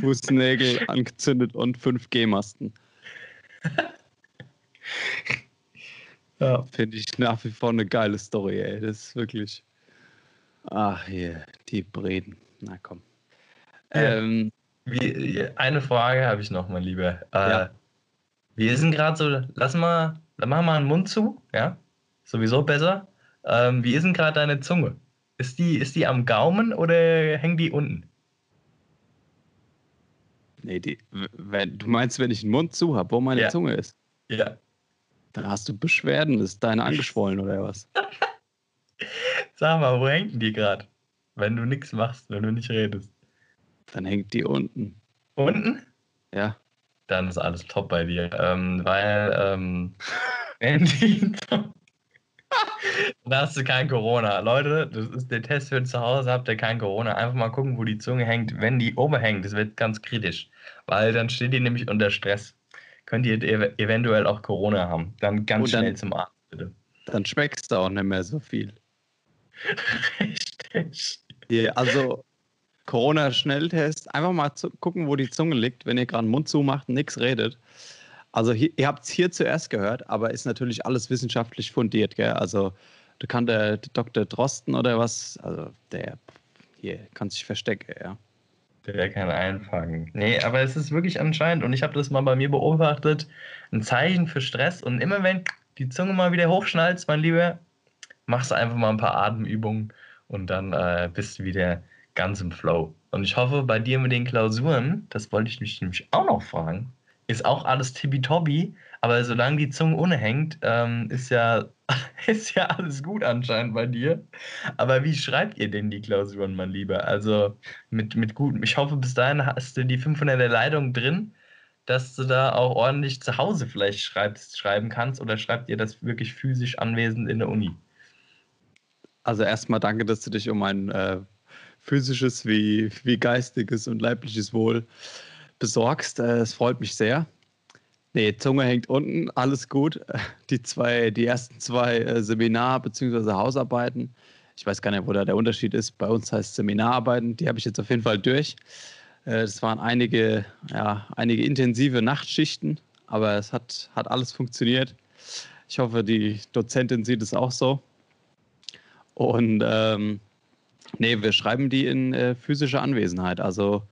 Fußnägel angezündet und 5G-Masten. Ja. Finde ich nach wie vor eine geile Story, ey. Das ist wirklich. Ach, hier, die Breden. Na komm. Ähm, Wie, eine Frage habe ich noch, mein Lieber. Äh, Ja. Wie ist denn gerade so, lass mal, dann machen wir einen Mund zu, ja? Sowieso besser. Ähm, wie ist denn gerade deine Zunge? Ist die, ist die am Gaumen oder hängt die unten? nee, die, wenn, du meinst, wenn ich den Mund zu habe, wo meine Ja. Zunge ist, Ja. dann hast du Beschwerden. Ist deine angeschwollen oder was? Sag mal, wo hängt denn die gerade? Wenn du nichts machst, wenn du nicht redest. Dann hängt die unten. Unten? Ja. Dann ist alles top bei dir. Ähm, weil, ähm, wenn die Da hast du kein Corona. Leute, das ist der Test für zu Hause, habt ihr kein Corona. Einfach mal gucken, wo die Zunge hängt. Wenn die oben hängt, das wird ganz kritisch. Weil dann steht ihr nämlich unter Stress. Könnt ihr ev eventuell auch Corona haben. Dann ganz Und dann- schnell zum Arzt, bitte. Dann schmeckst du auch nicht mehr so viel. Richtig. Ja, also Corona-Schnelltest, einfach mal gucken, wo die Zunge liegt, wenn ihr gerade den Mund zumacht und nichts redet. Also hier, ihr habt es hier zuerst gehört, aber ist natürlich alles wissenschaftlich fundiert, gell? Also da kann der Dr. Drosten oder was, also der hier kann sich verstecken, ja. Der kann einfangen. Nee, aber es ist wirklich anscheinend, und ich habe das mal bei mir beobachtet, ein Zeichen für Stress. Und immer wenn die Zunge mal wieder hochschnallst, mein Lieber, machst du einfach mal ein paar Atemübungen und dann äh, bist du wieder ganz im Flow. Und ich hoffe, bei dir mit den Klausuren, das wollte ich dich nämlich auch noch fragen, ist auch alles tippitoppi, aber solange die Zunge ohne hängt, ähm, ist, ja, ist ja alles gut anscheinend bei dir. Aber wie schreibt ihr denn die Klausuren, mein Lieber? Also mit, mit gutem. Ich hoffe, bis dahin hast du die 500er Leitung drin, dass du da auch ordentlich zu Hause vielleicht schreibst, schreiben kannst oder schreibt ihr das wirklich physisch anwesend in der Uni? Also erstmal danke, dass du dich um mein äh, physisches wie, wie geistiges und leibliches Wohl besorgst. Äh, Es freut mich sehr. Nee, Zunge hängt unten, alles gut. Die zwei, die ersten zwei äh, Seminar- bzw. Hausarbeiten, ich weiß gar nicht, wo da der Unterschied ist. Bei uns heißt Seminararbeiten, die habe ich jetzt auf jeden Fall durch. Äh, Das waren einige, ja, einige intensive Nachtschichten, aber es hat, hat alles funktioniert. Ich hoffe, die Dozentin sieht es auch so. Und ähm, nee, wir schreiben die in äh, physischer Anwesenheit. Also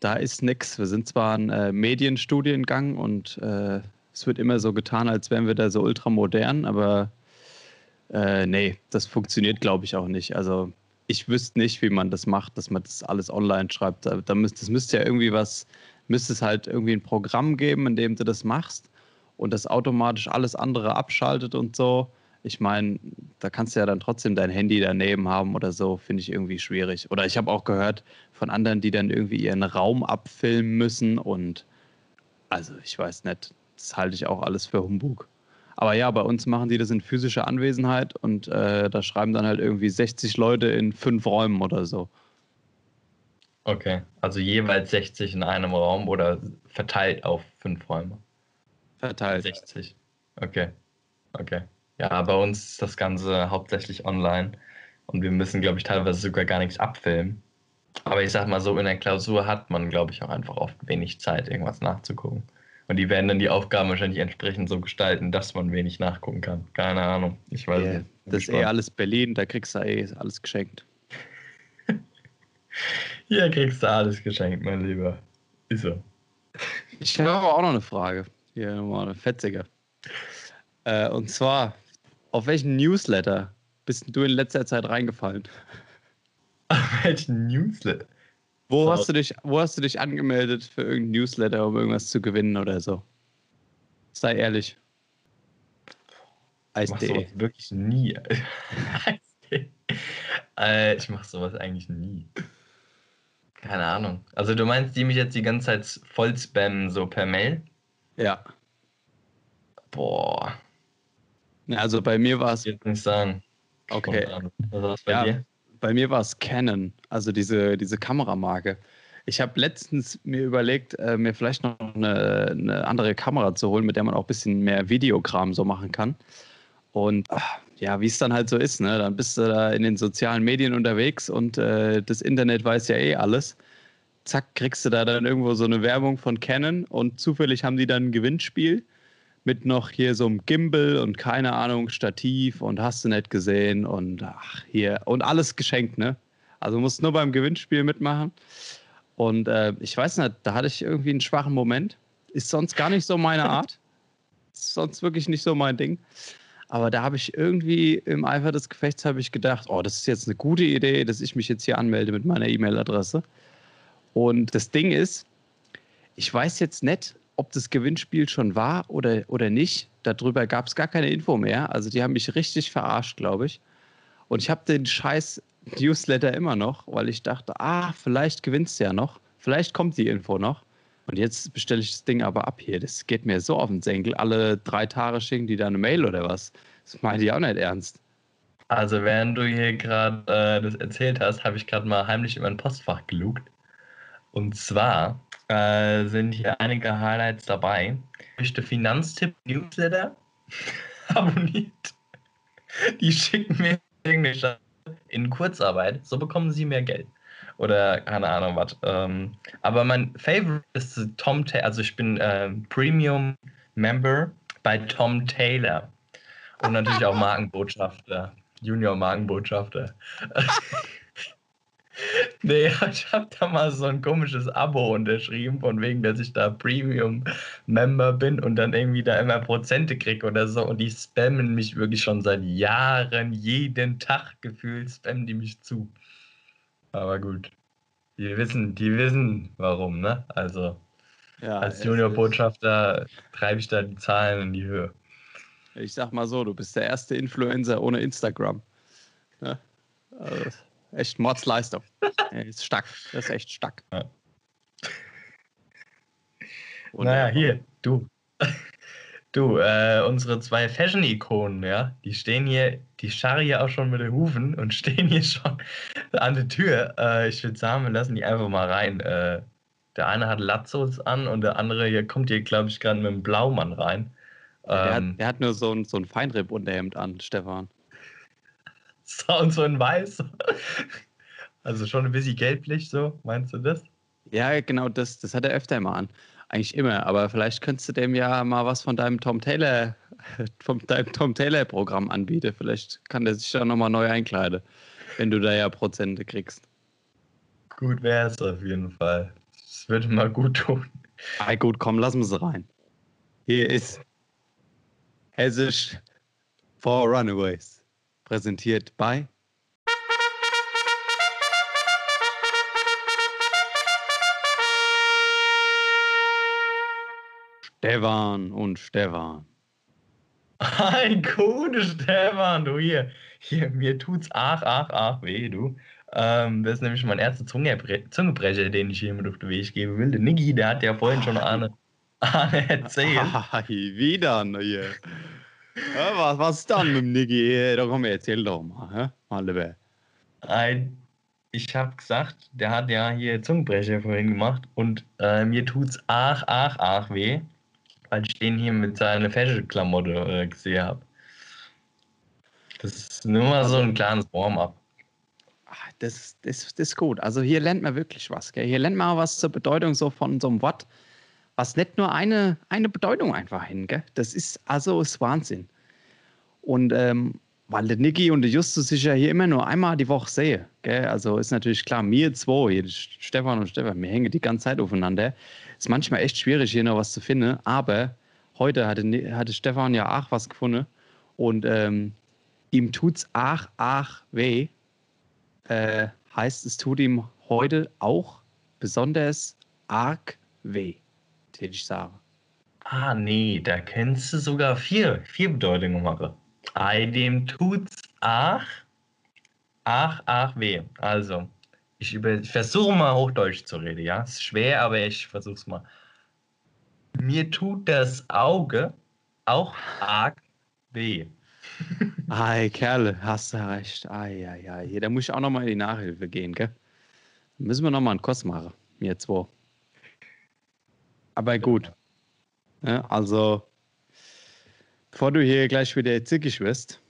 da ist nichts. Wir sind zwar ein äh, Medienstudiengang und äh, es wird immer so getan, als wären wir da so ultramodern, aber äh, nee, das funktioniert, glaube ich, auch nicht. Also ich wüsste nicht, wie man das macht, dass man das alles online schreibt. Da, da müsst, das müsste ja irgendwie was, müsste es halt irgendwie ein Programm geben, in dem du das machst und das automatisch alles andere abschaltet und so. Ich meine, da kannst du ja dann trotzdem dein Handy daneben haben oder so, finde ich irgendwie schwierig. Oder ich habe auch gehört von anderen, die dann irgendwie ihren Raum abfilmen müssen und also ich weiß nicht, das halte ich auch alles für Humbug. Aber ja, bei uns machen die das in physischer Anwesenheit und äh, da schreiben dann halt irgendwie 60 Leute in fünf Räumen oder so. Okay, also jeweils 60 in einem Raum oder verteilt auf fünf Räume? Verteilt. 60. Okay. Okay. Ja, bei uns ist das Ganze hauptsächlich online und wir müssen, glaube ich, teilweise sogar gar nichts abfilmen. Aber ich sag mal so, in der Klausur hat man, glaube ich, auch einfach oft wenig Zeit, irgendwas nachzugucken. Und die werden dann die Aufgaben wahrscheinlich entsprechend so gestalten, dass man wenig nachgucken kann. Keine Ahnung. Ich weiß Yeah. nicht. Das ist eh alles Berlin, da kriegst du eh alles geschenkt. Hier kriegst du alles geschenkt, mein Lieber. Ist so. Ich habe aber auch noch eine Frage. Hier nochmal eine fetzige. Äh, und zwar, auf welchen Newsletter bist du in letzter Zeit reingefallen? Welchen Newsletter? Wo hast, du dich, wo hast du dich angemeldet für irgendein Newsletter, um irgendwas zu gewinnen oder so? Sei ehrlich. Ich mach Eis.de. sowas wirklich nie. äh, ich mach sowas eigentlich nie. Keine Ahnung. Also du meinst, die mich jetzt die ganze Zeit voll spammen, so per Mail? Ja. Boah, Also bei mir war es, ich nicht sagen. okay, Spontan. Was bei Ja. dir? bei mir war es Canon, also diese, diese Kameramarke. Ich habe letztens mir überlegt, äh, mir vielleicht noch eine, eine andere Kamera zu holen, mit der man auch ein bisschen mehr Videokram so machen kann. Und ah, ja, wie es dann halt so ist, ne? Dann bist du da in den sozialen Medien unterwegs und äh, das Internet weiß ja eh alles. Zack, kriegst du da dann irgendwo so eine Werbung von Canon und zufällig haben die dann ein Gewinnspiel mit noch hier so einem Gimbal und keine Ahnung, Stativ und hast du nicht gesehen und ach, hier und alles geschenkt, ne? Also musst nur beim Gewinnspiel mitmachen. Und äh, ich weiß nicht, da hatte ich irgendwie einen schwachen Moment. Ist sonst gar nicht so meine Art. Ist sonst wirklich nicht so mein Ding. Aber da habe ich irgendwie im Eifer des Gefechts habe ich gedacht, oh, das ist jetzt eine gute Idee, dass ich mich jetzt hier anmelde mit meiner E-Mail-Adresse. Und das Ding ist, ich weiß jetzt nicht, ob das Gewinnspiel schon war oder, oder nicht. Darüber gab es gar keine Info mehr. Also die haben mich richtig verarscht, glaube ich. Und ich habe den scheiß Newsletter immer noch, weil ich dachte, ah, vielleicht gewinnst du ja noch. Vielleicht kommt die Info noch. Und jetzt bestelle ich das Ding aber ab hier. Das geht mir so auf den Senkel. Alle drei Tage schicken die da eine Mail oder was. Das meine ich auch nicht ernst. Also während du hier gerade äh, das erzählt hast, habe ich gerade mal heimlich in mein Postfach gelugt. Und zwar äh, sind hier einige Highlights dabei. Ich den Finanztipp Newsletter abonniert. Die schicken mir irgendeine in Kurzarbeit, so bekommen sie mehr Geld. Oder keine Ahnung was. Ähm, aber mein Favorite ist Tom Taylor. Also ich bin äh, Premium Member bei Tom Taylor. Und natürlich auch Markenbotschafter. Junior Markenbotschafter. Nee, ich habe da mal so ein komisches Abo unterschrieben, von wegen, dass ich da Premium-Member bin und dann irgendwie da immer Prozente kriege oder so. Und die spammen mich wirklich schon seit Jahren, jeden Tag gefühlt, spammen die mich zu. Aber gut. Die wissen, die wissen warum, ne? Also ja, als Junior-Botschafter treibe ich da die Zahlen in die Höhe. Ich sag mal so, du bist der erste Influencer ohne Instagram. Ne? Also, Echt Mordsleistung. ist stark. Das ist echt stark. Ja. naja, hier, du. Du, äh, unsere zwei Fashion-Ikonen, ja, die stehen hier, die scharren hier auch schon mit den Hufen und stehen hier schon an der Tür. Äh, ich würde sagen, wir lassen die einfach mal rein. Äh, der eine hat Latzos an und der andere hier kommt hier, glaube ich, gerade mit einem Blaumann rein. der, ähm, hat, der, hat, nur so ein, so ein Feinripp-Unterhemd an, Stefan. und so in weiß. Also schon ein bisschen gelblich, so, meinst du das? Ja, genau, das, das hat er öfter immer an. Eigentlich immer, aber vielleicht könntest du dem ja mal was von deinem Tom Taylor, vom deinem Tom Taylor-Programm anbieten. Vielleicht kann der sich da nochmal neu einkleiden, wenn du da ja Prozente kriegst. Gut wäre es auf jeden Fall. Das würde mal gut tun. Ah, gut, komm, lassen wir sie rein. Hier ist Hessisch for Runaways präsentiert bei Stefan und Stefan. Ein gute Stefan, du hier. Hier, mir tut's ach, ach, ach weh, du. Ähm, das ist nämlich mein erster Zungebrecher, den ich hier mit auf den Weg geben will. Der Niki, der hat ja vorhin schon Arne, Arne erzählt. Wie wieder hier. Ja, was, was dann mit dem Niggi? Da komm, erzähl doch mal. Mal lieber. Ich habe gesagt, der hat ja hier Zungenbrecher vorhin gemacht und äh, mir tut's ach, ach, ach weh, weil ich den hier mit seiner Fashion-Klamotte äh, gesehen habe. Das ist nur mal so ein kleines Warm-up. Ah, das, das, das ist gut. Also hier lernt man wirklich was. Gell? Hier lernt man was zur Bedeutung so von so einem Wort was nicht nur eine, eine Bedeutung einfach hin. Gell? Das ist also ist Wahnsinn. Und ähm, weil der Niki und der Justus sich ja hier immer nur einmal die Woche sehen. Gell? Also ist natürlich klar, mir zwei, hier, Stefan und Stefan, wir hängen die ganze Zeit aufeinander. Ist manchmal echt schwierig, hier noch was zu finden, aber heute hatte, hatte Stefan ja auch was gefunden und ähm, ihm tut's ach, ach weh. Äh, heißt, es tut ihm heute auch besonders arg weh würde ich sagen. Ah, nee, da kennst du sogar vier, vier Bedeutungen machen. Ei dem tut's ach, ach, ach weh. Also, ich, ich versuche mal Hochdeutsch zu reden, ja. Ist schwer, aber ich versuch's mal. Mir tut das Auge auch arg weh. Ei, Kerle, hast du recht. Ei, ei, ei. Da muss ich auch nochmal in die Nachhilfe gehen, gell? Dann müssen wir nochmal einen Kurs machen, mir zwei. Aber gut. Ja, also, bevor du hier gleich wieder zickig wirst,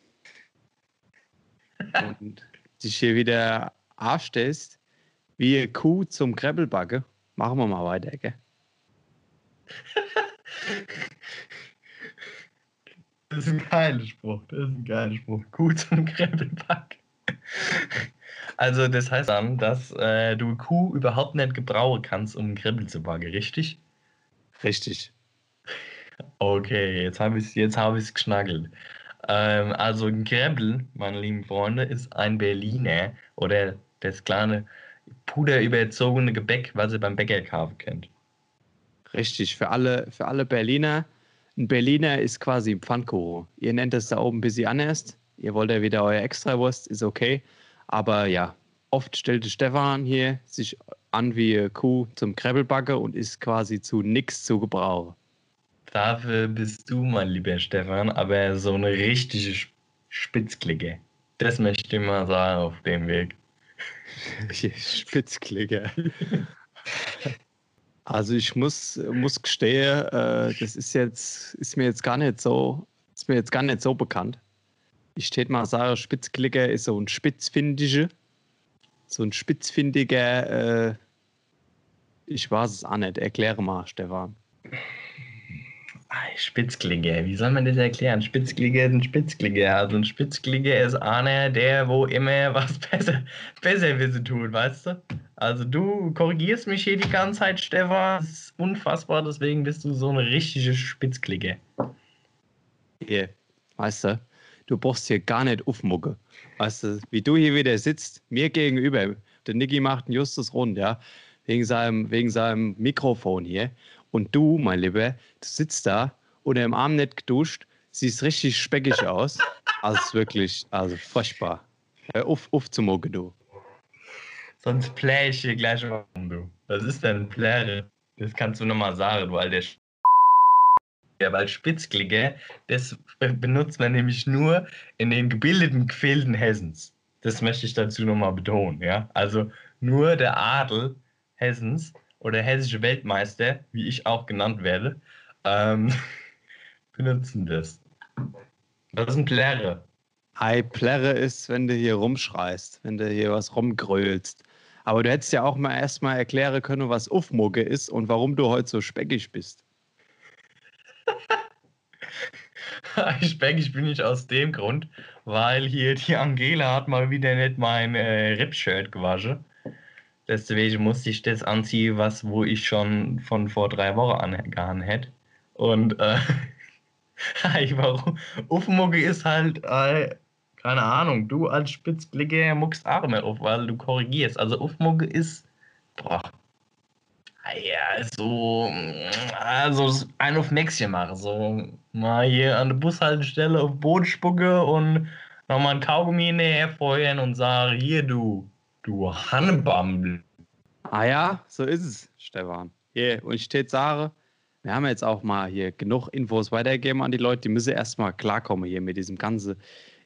und dich hier wieder anstellst, wie Kuh zum Krebbelbacke, machen wir mal weiter, gell? Das ist ein geiler Spruch. Das ist ein geiler Spruch. Kuh zum Krebbelback. Also, das heißt dann, dass äh, du Kuh überhaupt nicht gebrauchen kannst, um einen Krebbel zu backen, richtig? Richtig. Okay, jetzt habe ich es jetzt hab ich's geschnackelt. Ähm, also, ein Krebbel, meine lieben Freunde, ist ein Berliner oder das kleine puderüberzogene Gebäck, was ihr beim Bäcker kaufen kennt. Richtig, für alle, für alle Berliner. Ein Berliner ist quasi ein Pfannkuchen. Ihr nennt es da oben ein bisschen anders. Ihr wollt ja wieder euer Extrawurst, ist okay. Aber ja, oft stellte Stefan hier sich an wie eine Kuh zum Krebbelbacke und ist quasi zu nix zu gebrauchen. Dafür bist du, mein lieber Stefan, aber so eine richtige Sp- Spitzklicke. Das möchte ich mal sagen auf dem Weg. Spitzklicker. Also ich muss, muss gestehen, äh, das ist jetzt, ist mir jetzt gar nicht so, ist mir jetzt gar nicht so bekannt. Ich steht mal sagen, Spitzklicker ist so ein Spitzfindige, so ein spitzfindiger, äh, ich weiß es auch nicht. Erkläre mal, Stefan. Ei, Spitzklinge, wie soll man das erklären? Spitzklinge ist ein Spitzklinge. Also ein Spitzklinge ist einer, der wo immer was besser, besser wissen tut, weißt du? Also du korrigierst mich hier die ganze Zeit, Stefan. Das ist unfassbar, deswegen bist du so eine richtige Spitzklinge. Hier, weißt du, du brauchst hier gar nicht aufmucke. Weißt du, wie du hier wieder sitzt, mir gegenüber. Der Niki macht einen Justus rund, ja, wegen seinem, wegen seinem Mikrofon hier. Und du, mein Lieber, du sitzt da oder im Arm nicht geduscht, siehst richtig speckig aus. Also wirklich, also furchtbar. Hör auf, auf zu mucke, du. Sonst plär ich hier gleich um, du. Was ist denn Pläre? Das kannst du nochmal sagen, du alter Sch ja, weil Spitzklinge, das benutzt man nämlich nur in den gebildeten Gefilden Hessens. Das möchte ich dazu nochmal betonen, ja. Also nur der Adel Hessens oder hessische Weltmeister, wie ich auch genannt werde, ähm, benutzen das. Das ist ein Plärre. Ei, Plärre ist, wenn du hier rumschreist, wenn du hier was rumgrölst. Aber du hättest ja auch mal erstmal erklären können, was Uffmucke ist und warum du heute so speckig bist. Ich bin nicht aus dem Grund, weil hier die Angela hat mal wieder nicht mein äh, Rip-Shirt gewaschen. Deswegen musste ich das anziehen, was wo ich schon von vor drei Wochen angehauen hätte. Und äh, warum? Uffmucke ist halt, äh, keine Ahnung, du als Spitzblicker muckst Arme auf, weil du korrigierst. Also Uffmucke ist, boah, ja, so, also ein auf Mäxchen machen. So mal hier an der Bushaltestelle auf Boden spucke und nochmal ein Kaugummi näher feuern und sage, hier du, du Hannebambel. Ah ja, so ist es, Stefan. Hier, und ich steht Sare, wir haben jetzt auch mal hier genug Infos weitergegeben an die Leute, die müssen erstmal klarkommen hier mit diesem ganzen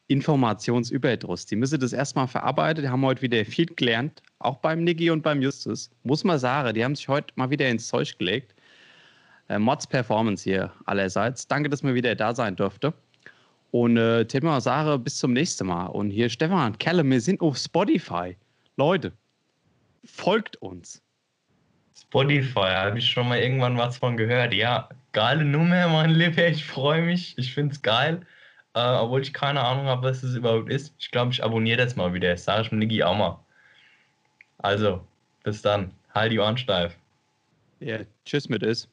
Informationsüberdruss. Die müssen das erstmal verarbeiten, die haben heute wieder viel gelernt, auch beim Niki und beim Justus. Muss man sagen, die haben sich heute mal wieder ins Zeug gelegt. Äh, Mods Performance hier allerseits. Danke, dass wir wieder da sein durfte. Und äh, Thema Sache, bis zum nächsten Mal. Und hier Stefan, Kerle, wir sind auf Spotify. Leute, folgt uns. Spotify, habe ich schon mal irgendwann was von gehört. Ja, geile Nummer, mein Lieber. Ich freue mich. Ich finde es geil. Äh, obwohl ich keine Ahnung habe, was das überhaupt ist. Ich glaube, ich abonniere das mal wieder. Das sage ich mir Niki auch mal. Also, bis dann. Halt die Ohren steif. Ja, tschüss mit es.